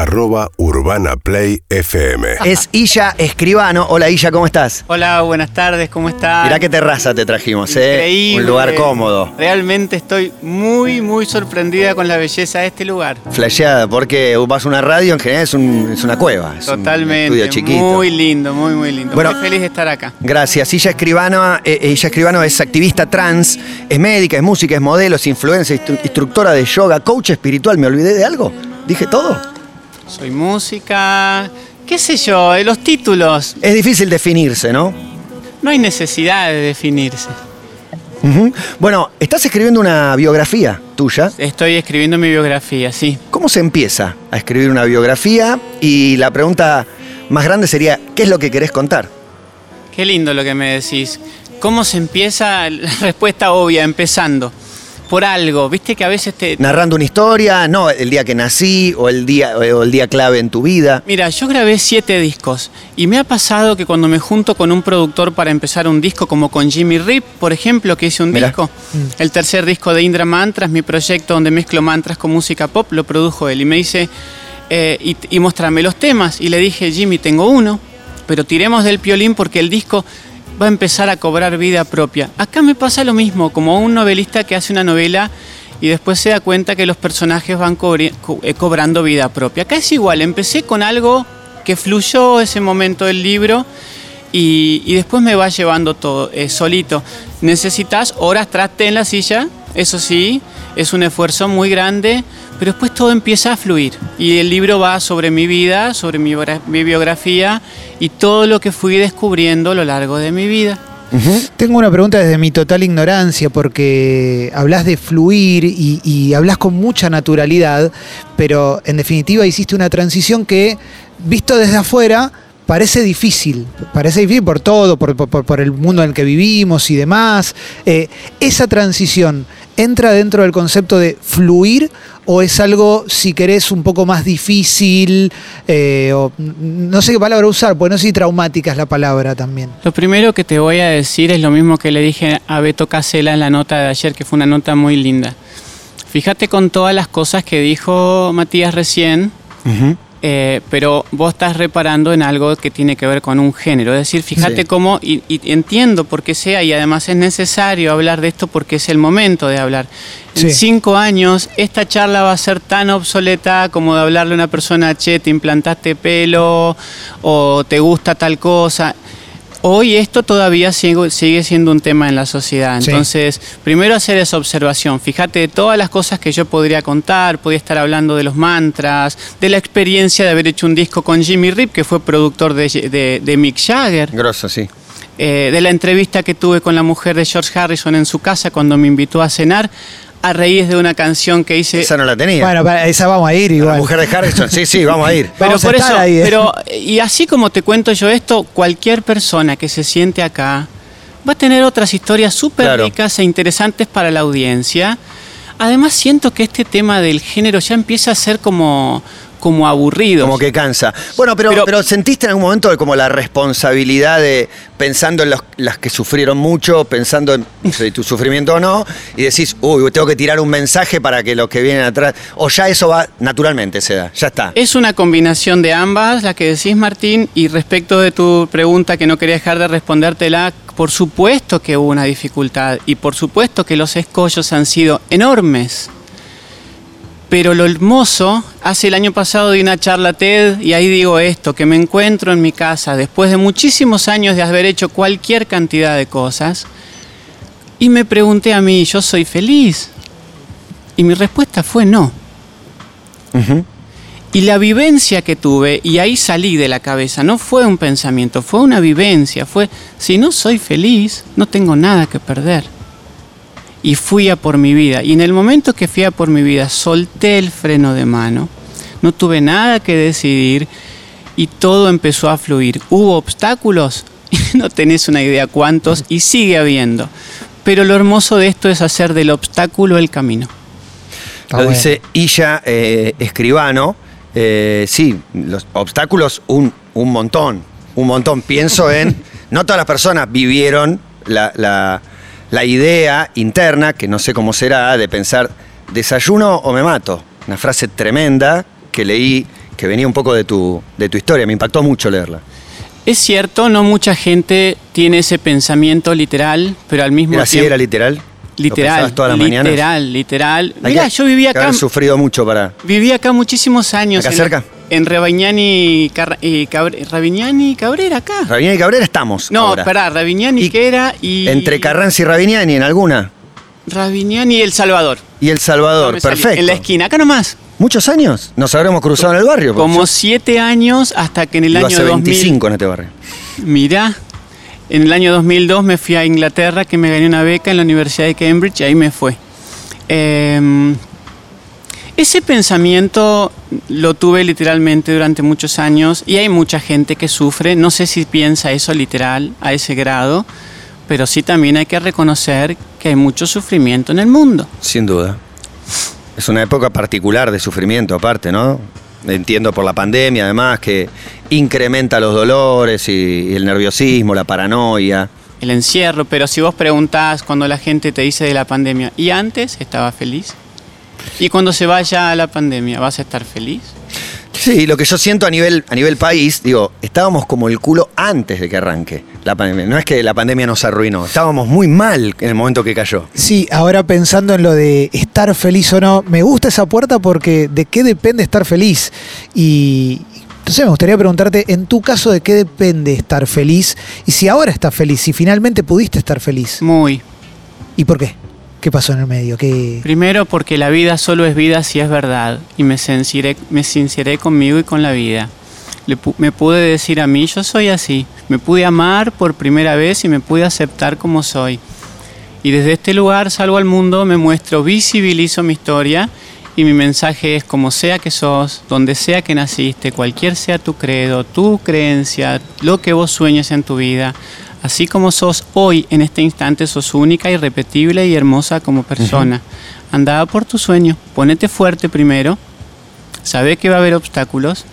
Arroba Urbana Play FM. Es Illa Escribano. Hola Illa, ¿cómo estás? Hola, buenas tardes, ¿cómo estás? Mirá qué terraza te trajimos, ¿eh? Increíble. Un lugar cómodo. Realmente estoy muy, muy sorprendida con la belleza de este lugar. Flasheada, porque vas a una radio, en general es, un- es una cueva. Es un Totalmente. estudio chiquito. Muy lindo, muy, muy lindo. Bueno. muy feliz de estar acá. Gracias. Illa Escribano, eh, Illa Escribano es activista trans, es médica, es música, es modelo, es influencer, instru- instructora de yoga, coach espiritual. ¿Me olvidé de algo? ¿Dije todo? Soy música, qué sé yo, de los títulos. Es difícil definirse, ¿no? No hay necesidad de definirse. Bueno, estás escribiendo una biografía tuya. Estoy escribiendo mi biografía, sí. ¿Cómo se empieza a escribir una biografía? Y la pregunta más grande sería, ¿qué es lo que querés contar? Qué lindo lo que me decís. ¿Cómo se empieza? La respuesta obvia, empezando. Por algo, viste que a veces te, Narrando una historia, no el día que nací o el día, o el día clave en tu vida. Mira, yo grabé siete discos y me ha pasado que cuando me junto con un productor para empezar un disco, como con Jimmy Rip, por ejemplo, que hice un Mirá. disco, el tercer disco de Indra Mantras, mi proyecto donde mezclo mantras con música pop, lo produjo él y me dice, eh, y, y mostrarme los temas. Y le dije, Jimmy, tengo uno, pero tiremos del piolín porque el disco va a empezar a cobrar vida propia. Acá me pasa lo mismo, como un novelista que hace una novela y después se da cuenta que los personajes van eh, cobrando vida propia. Acá es igual, empecé con algo que fluyó ese momento del libro y, y después me va llevando todo eh, solito. Necesitas horas traste en la silla, eso sí, es un esfuerzo muy grande, pero después todo empieza a fluir y el libro va sobre mi vida, sobre mi, biogra- mi biografía y todo lo que fui descubriendo a lo largo de mi vida. Tengo una pregunta desde mi total ignorancia, porque hablas de fluir y, y hablas con mucha naturalidad, pero en definitiva hiciste una transición que, visto desde afuera, parece difícil. Parece difícil por todo, por, por- por el mundo en el que vivimos y demás. Eh, ¿Esa transición entra dentro del concepto de fluir o es algo, si querés, un poco más difícil? eh, o, no sé qué palabra usar, porque no sé si traumática es la palabra también. Lo primero que te voy a decir es lo mismo que le dije a Beto Casela en la nota de ayer, que fue una nota muy linda. Fíjate con todas las cosas que dijo Matías recién, eh, pero vos estás reparando en algo que tiene que ver con un género. Es decir, fíjate Sí. cómo, y, y entiendo por qué sea, y además es necesario hablar de esto porque es el momento de hablar. En cinco años, esta charla va a ser tan obsoleta como de hablarle a una persona, che, te implantaste pelo o te gusta tal cosa. Hoy esto todavía sigue, sigue siendo un tema en la sociedad. Sí. Entonces, primero hacer esa observación. Fíjate de todas las cosas que yo podría contar. Podría estar hablando de los mantras, de la experiencia de haber hecho un disco con Jimmy Rip, que fue productor de, de- de Mick Jagger. Grosso, sí. Eh, de la entrevista que tuve con la mujer de George Harrison en su casa cuando me invitó a cenar, a raíz de una canción que hice. Esa no la tenía. Bueno, para esa vamos a ir La igual. mujer de Harrison, sí, sí, vamos a ir. Pero Vamos a por estar eso, ahí, ¿eh? pero y así como te cuento yo esto, cualquier persona que se siente acá va a tener otras historias súper Claro. ricas e interesantes para la audiencia. Además siento que este tema del género ya empieza a ser como, como aburrido. Como que cansa. Bueno, pero, pero, Pero- sentiste en algún momento como la responsabilidad de pensando en los, las que sufrieron mucho, pensando en tu sufrimiento o no, y decís, uy, tengo que tirar un mensaje para que los que vienen atrás. O ya eso va naturalmente, se da, ya está. Es una combinación de ambas, la que decís Martín, y respecto de tu pregunta que no quería dejar de respondértela, por supuesto que hubo una dificultad y por supuesto que los escollos han sido enormes. Pero lo hermoso, hace el año pasado di una charla TED y ahí digo esto, que me encuentro en mi casa después de muchísimos años de haber hecho cualquier cantidad de cosas y me pregunté a mí, ¿yo soy feliz? Y mi respuesta fue no. Y la vivencia que tuve, y ahí salí de la cabeza, no fue un pensamiento, fue una vivencia, fue, si no soy feliz, no tengo nada que perder. Y fui a por mi vida. Y en el momento que fui a por mi vida, solté el freno de mano, no tuve nada que decidir y todo empezó a fluir. Hubo obstáculos, no tenés una idea cuántos, y sigue habiendo. Pero lo hermoso de esto es hacer del obstáculo el camino. Lo bueno. dice Illa eh, Escribano. Eh, sí, los obstáculos un, un montón, un montón. Pienso en, no todas las personas vivieron la, la- la idea interna, que no sé cómo será, de pensar, desayuno o me mato. Una frase tremenda que leí, que venía un poco de tu, de tu historia, me impactó mucho leerla. Es cierto, no mucha gente tiene ese pensamiento literal, pero al mismo ¿Era así, tiempo... era literal? ¿Lo Literal, todas las mañanas? literal, literal. Mira, yo vivía que acá, sufrido mucho para... viví acá muchísimos años. ¿Acá cerca? En Ravignani, Car- y Ravignani y Cabrera, acá. Raviñán y Cabrera estamos no, ahora. Ravignani Y- que era y... Entre Carranza y Raviñán y en alguna. Ravignani y El Salvador. Y El Salvador, No perfecto. En la esquina, acá nomás. ¿Muchos años? Nos habremos cruzado en el barrio. Como yo siete años hasta que en el año hace 2000... 25 en este barrio. Mirá, en el año 2002 me fui a Inglaterra, que me gané una beca en la Universidad de Cambridge, y ahí me fue. Eh, ese pensamiento lo tuve literalmente durante muchos años y hay mucha gente que sufre, no sé si piensa eso literal a ese grado, pero sí también hay que reconocer que hay mucho sufrimiento en el mundo. Sin duda. Es una época particular de sufrimiento, aparte, ¿no? Entiendo por la pandemia, además, que incrementa los dolores y, el nerviosismo, la paranoia. El encierro, pero si vos preguntás cuando la gente te dice de la pandemia, ¿y antes estaba feliz? ¿Y cuando se vaya la pandemia, vas a estar feliz? Sí, lo que yo siento a nivel, a nivel país, digo, estábamos como el culo antes de que arranque la pandemia. No es que la pandemia nos arruinó, estábamos muy mal en el momento que cayó. Sí, ahora pensando en lo de estar feliz o no, me gusta esa puerta porque de qué depende estar feliz. Y entonces me gustaría preguntarte, en tu caso, ¿de qué depende estar feliz? Y si ahora estás feliz, si finalmente pudiste estar feliz. Muy. ¿Y por qué? ¿Qué pasó en el medio? ¿Qué... Primero porque la vida solo es vida si es verdad y me sinceré, me sinceré conmigo y con la vida. Me pude decir a mí, yo soy así. Me pude amar por primera vez y me pude aceptar como soy. Y desde este lugar salgo al mundo, me muestro, visibilizo mi historia y mi mensaje es como sea que sos, donde sea que naciste, cualquier sea tu credo, tu creencia, lo que vos sueñes en tu vida, así como sos hoy en este instante, sos única, irrepetible y hermosa como persona. Andá por tu sueño, ponete fuerte primero, sabe que va a haber obstáculos,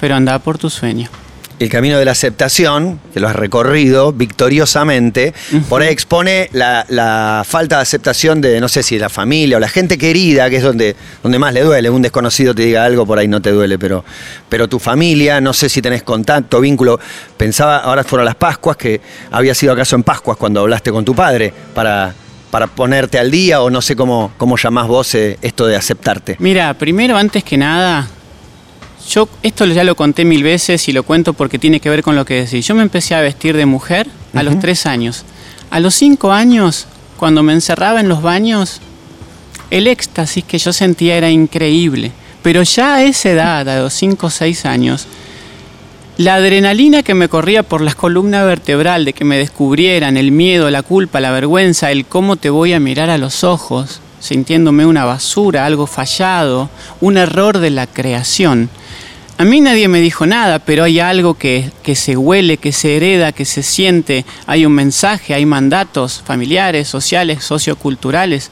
pero andá por tu sueño. El camino de la aceptación, que lo has recorrido victoriosamente, por ahí expone la, la falta de aceptación de, no sé si la familia o la gente querida, que es donde, donde más le duele. Un desconocido te diga algo, por ahí no te duele, pero, pero tu familia, no sé si tenés contacto, vínculo. Pensaba, ahora fueron las Pascuas, que había sido acaso en Pascuas cuando hablaste con tu padre para, para ponerte al día, o no sé cómo, cómo llamás vos eh, esto de aceptarte. Mira, primero, antes que nada, yo esto ya lo conté mil veces y lo cuento porque tiene que ver con lo que decís. Yo me empecé a vestir de mujer a los tres años. A los cinco años, cuando me encerraba en los baños, el éxtasis que yo sentía era increíble. Pero ya a esa edad, a los cinco o seis años, la adrenalina que me corría por las columnas vertebral de que me descubrieran, el miedo, la culpa, la vergüenza, el cómo te voy a mirar a los ojos, sintiéndome una basura, algo fallado, un error de la creación. A mí nadie me dijo nada, pero hay algo que, que se huele, que se hereda, que se siente, hay un mensaje, hay mandatos familiares, sociales, socioculturales.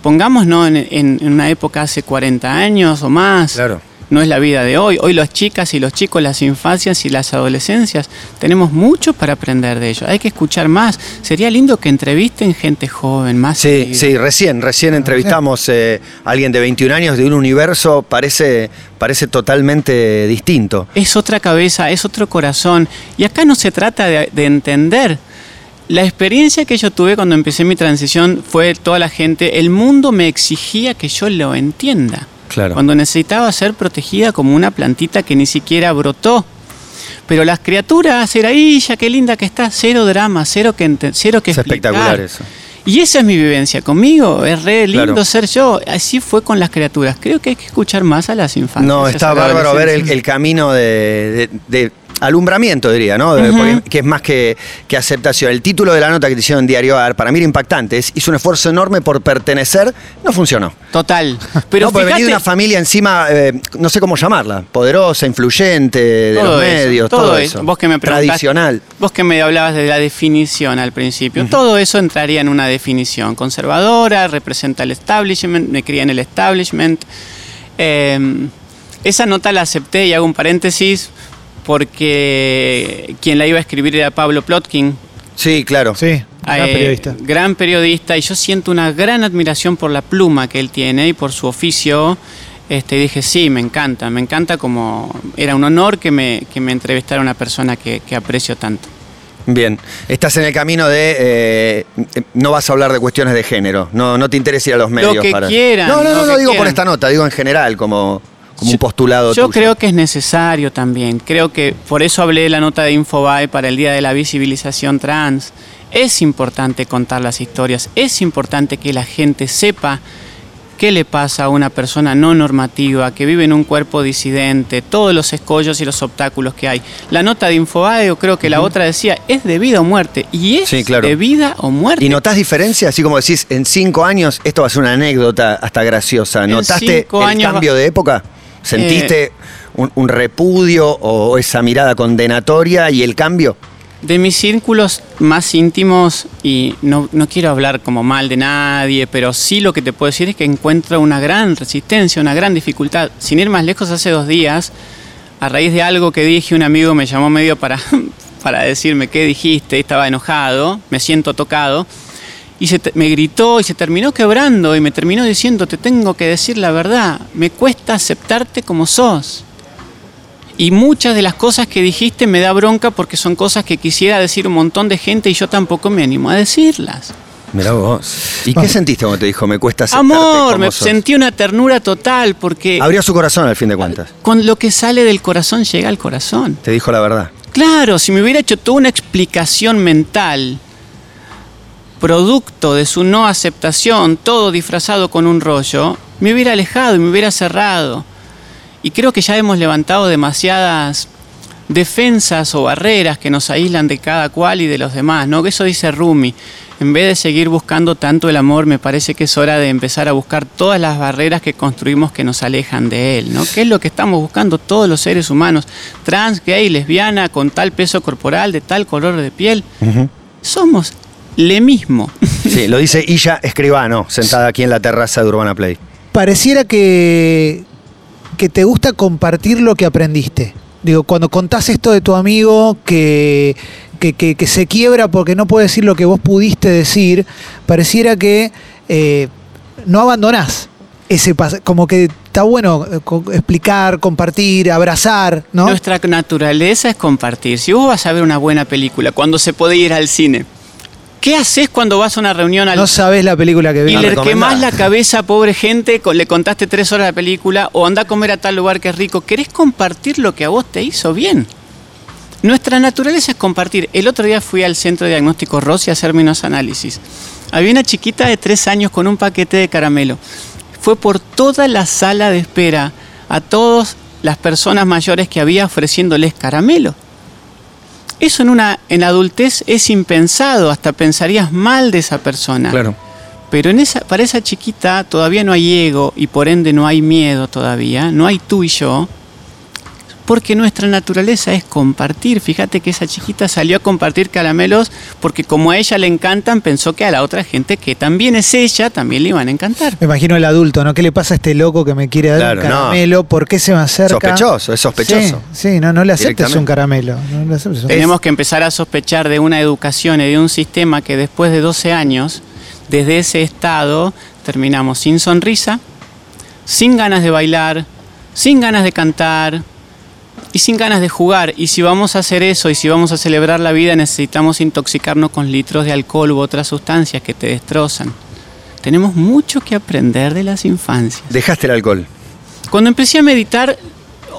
Pongámonos en, en- en una época hace 40 años o más. Claro. No es la vida de hoy. Hoy las chicas y los chicos, las infancias y las adolescencias, tenemos mucho para aprender de ellos. Hay que escuchar más. Sería lindo que entrevisten gente joven, más. Sí, seguido. sí, recién, recién entrevistamos eh, a alguien de 21 años de un universo, parece, parece totalmente distinto. Es otra cabeza, es otro corazón. Y acá no se trata de, de entender. La experiencia que yo tuve cuando empecé mi transición fue toda la gente, el mundo me exigía que yo lo entienda. Claro. Cuando necesitaba ser protegida como una plantita que ni siquiera brotó. Pero las criaturas, era ahí, ya qué linda que está, cero drama, cero que, cero que Es explicar. espectacular eso. Y esa es mi vivencia conmigo, es re lindo Claro. ser yo. Así fue con las criaturas. Creo que hay que escuchar más a las infancias. No, está bárbaro ver el, camino de, de- de alumbramiento, diría, ¿no? Que es más que, que aceptación. El título de la nota que te hicieron en Diario AR, para mí era impactante. Es, hizo un esfuerzo enorme por pertenecer, no funcionó. Total. Pero no, porque venía de fíjate- una familia encima, eh, no sé cómo llamarla, poderosa, influyente, de Todo los eso, medios, todo, eso. Vos que me Tradicional. Vos que me hablabas de la definición al principio, todo eso entraría en una definición conservadora, representa el establishment, me cría en el establishment. Eh, esa nota la acepté y hago un paréntesis porque quien la iba a escribir era Pablo Plotkin. Sí, claro. Sí. Gran Eh, periodista. gran periodista, y yo siento una gran admiración por la pluma que él tiene y por su oficio. Este, y dije, sí, me encanta, me encanta como era un honor que me, que me entrevistara una persona que, que aprecio tanto. Bien, estás en el camino de. eh, no vas a hablar de cuestiones de género. No, no te interesa ir a los medios que para. quieran, No, no, lo no, no digo por quieran. esta nota, digo en general, como, como un Yo- postulado. Yo tuyo. creo que es necesario también. Creo que por eso hablé de la nota de Infobae para el Día de la Visibilización Trans. Es importante contar las historias, es importante que la gente sepa qué le pasa a una persona no normativa que vive en un cuerpo disidente, todos los escollos y los obstáculos que hay. La nota de Infobae, o creo que la otra decía, es de vida o muerte. Y es Sí, claro. de vida o muerte. ¿Y notás diferencia? Así como decís, en cinco años, esto va a ser una anécdota hasta graciosa. ¿Notaste el años cambio de época? ¿Sentiste un, un repudio o esa mirada condenatoria y el cambio? De mis círculos más íntimos, y no, no quiero hablar como mal de nadie, pero sí lo que te puedo decir es que encuentro una gran resistencia, una gran dificultad. Sin ir más lejos, hace dos días, a raíz de algo que dije, un amigo me llamó medio para, para decirme qué dijiste, estaba enojado, me siento tocado, y se te- me gritó y se terminó quebrando y me terminó diciendo, te tengo que decir la verdad, me cuesta aceptarte como sos. Y muchas de las cosas que dijiste me da bronca porque son cosas que quisiera decir un montón de gente y yo tampoco me animo a decirlas. Mirá vos. ¿Y qué sentiste cuando te dijo, me cuesta aceptarte Amor, como me sos"? sentí una ternura total porque Abrió su corazón al fin de cuentas. con lo que sale del corazón llega al corazón. Te dijo la verdad. Claro, si me hubiera hecho toda una explicación mental, producto de su no aceptación, todo disfrazado con un rollo, me hubiera alejado y me hubiera cerrado. Y creo que ya hemos levantado demasiadas defensas o barreras que nos aíslan de cada cual y de los demás, ¿no? Que eso dice Rumi. En vez de seguir buscando tanto el amor, me parece que es hora de empezar a buscar todas las barreras que construimos que nos alejan de él, ¿no? ¿Qué es lo que estamos buscando todos los seres humanos? Trans, gay, lesbiana, con tal peso corporal, de tal color de piel. Somos le mismo. Sí, lo dice Illa Escribano, sentada aquí en la terraza de Urbana Play. Pareciera que, que te gusta compartir lo que aprendiste. Digo, cuando contás esto de tu amigo que, que, que- que se quiebra porque no puede decir lo que vos pudiste decir, pareciera que eh, no abandonás ese como que está bueno eh, explicar, compartir, abrazar, ¿no? Nuestra naturaleza es compartir. Si vos vas a ver una buena película, cuando se puede ir al cine, ¿qué haces cuando vas a una reunión al No sabés la película que y vi. La le quemás la cabeza a pobre gente, con- le contaste tres horas de película, o anda a comer a tal lugar que es rico. ¿Querés compartir lo que a vos te hizo bien? Nuestra naturaleza es compartir. El otro día fui al centro de diagnóstico Rossi a hacerme unos análisis. Había una chiquita de tres años con un paquete de caramelo. Fue por toda la sala de espera a todas las personas mayores que había ofreciéndoles caramelo. Eso en una en adultez es impensado, hasta pensarías mal de esa persona. Claro. Pero en esa, para esa chiquita todavía no hay ego y por ende no hay miedo todavía, no hay tú y yo, porque nuestra naturaleza es compartir. Fíjate que esa chiquita salió a compartir caramelos porque como a ella le encantan, pensó que a la otra gente que también es ella, también le iban a encantar. Me imagino el adulto, ¿no? ¿Qué le pasa a este loco que me quiere dar Claro, un no. caramelo? ¿Por qué se me acerca? Sospechoso, es sospechoso. Sí, sí, no, no le aceptes un caramelo. No le aceptes un- Tenemos que empezar a sospechar de una educación y de un sistema que después de 12 años, desde ese estado, terminamos sin sonrisa, sin ganas de bailar, sin ganas de cantar y sin ganas de jugar. Y si vamos a hacer eso y si vamos a celebrar la vida, necesitamos intoxicarnos con litros de alcohol u otras sustancias que te destrozan. Tenemos mucho que aprender de las infancias. Dejaste el alcohol. Cuando empecé a meditar,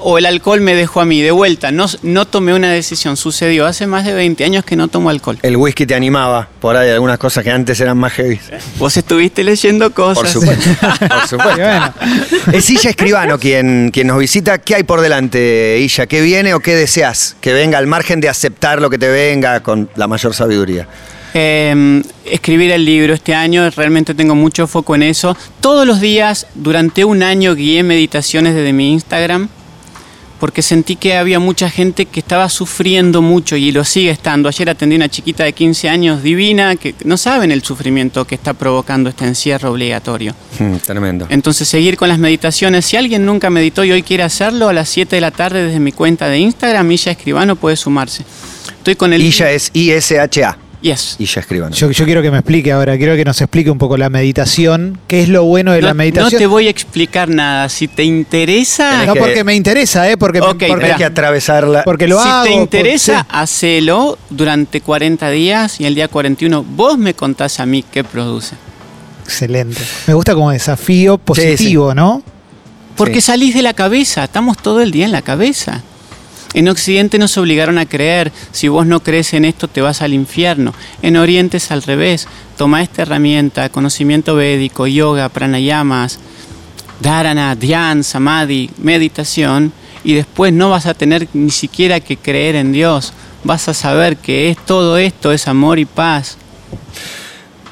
o el alcohol me dejó a mí, de vuelta, no, no tomé una decisión, sucedió hace más de 20 años que no tomo alcohol. El whisky te animaba por ahí, algunas cosas que antes eran más heavy. Vos estuviste leyendo cosas. Por supuesto. por supuesto. bueno, Es Illa Escribano quien, quien nos visita. ¿Qué hay por delante, Illa? ¿Qué viene o qué deseas? Que venga al margen de aceptar lo que te venga con la mayor sabiduría. Eh, escribir el libro este año, realmente tengo mucho foco en eso. Todos los días, durante un año, guié meditaciones desde mi Instagram, porque sentí que había mucha gente que estaba sufriendo mucho y lo sigue estando. Ayer atendí a una chiquita de 15 años divina que no saben el sufrimiento que está provocando este encierro obligatorio. Mm, tremendo. Entonces seguir con las meditaciones. Si alguien nunca meditó y hoy quiere hacerlo, a las 7 de la tarde desde mi cuenta de Instagram, Illa Escribano puede sumarse. Estoy con el Illa es I-S-H-A. Yes. Y ya escriban. Yo, yo quiero que me explique ahora, quiero que nos explique un poco la meditación. ¿Qué es lo bueno de no, la meditación? no te voy a explicar nada. Si te interesa, Tenés No, que- porque me interesa, ¿eh? Porque, me- Ok, porque, Tenés espera. que atravesarla. porque lo si hago. te por- interesa, sí. hacelo durante 40 días y el día 41 vos me contás a mí qué produce. Excelente. Me gusta como desafío positivo, ¿no? Porque Sí. salís de la cabeza, estamos todo el día en la cabeza. En Occidente nos obligaron a creer, si vos no crees en esto te vas al infierno. En Oriente es al revés. Toma esta herramienta, conocimiento védico, yoga, pranayamas, dharana, dhyan, samadhi, meditación, y después no vas a tener ni siquiera que creer en Dios. Vas a saber que es todo esto, es amor y paz.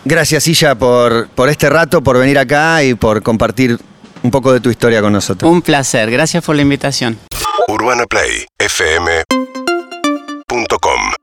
Gracias, Silla, por, por este rato, por venir acá y por compartir un poco de tu historia con nosotros. Un placer, gracias por la invitación. UrbanaPlayFM.com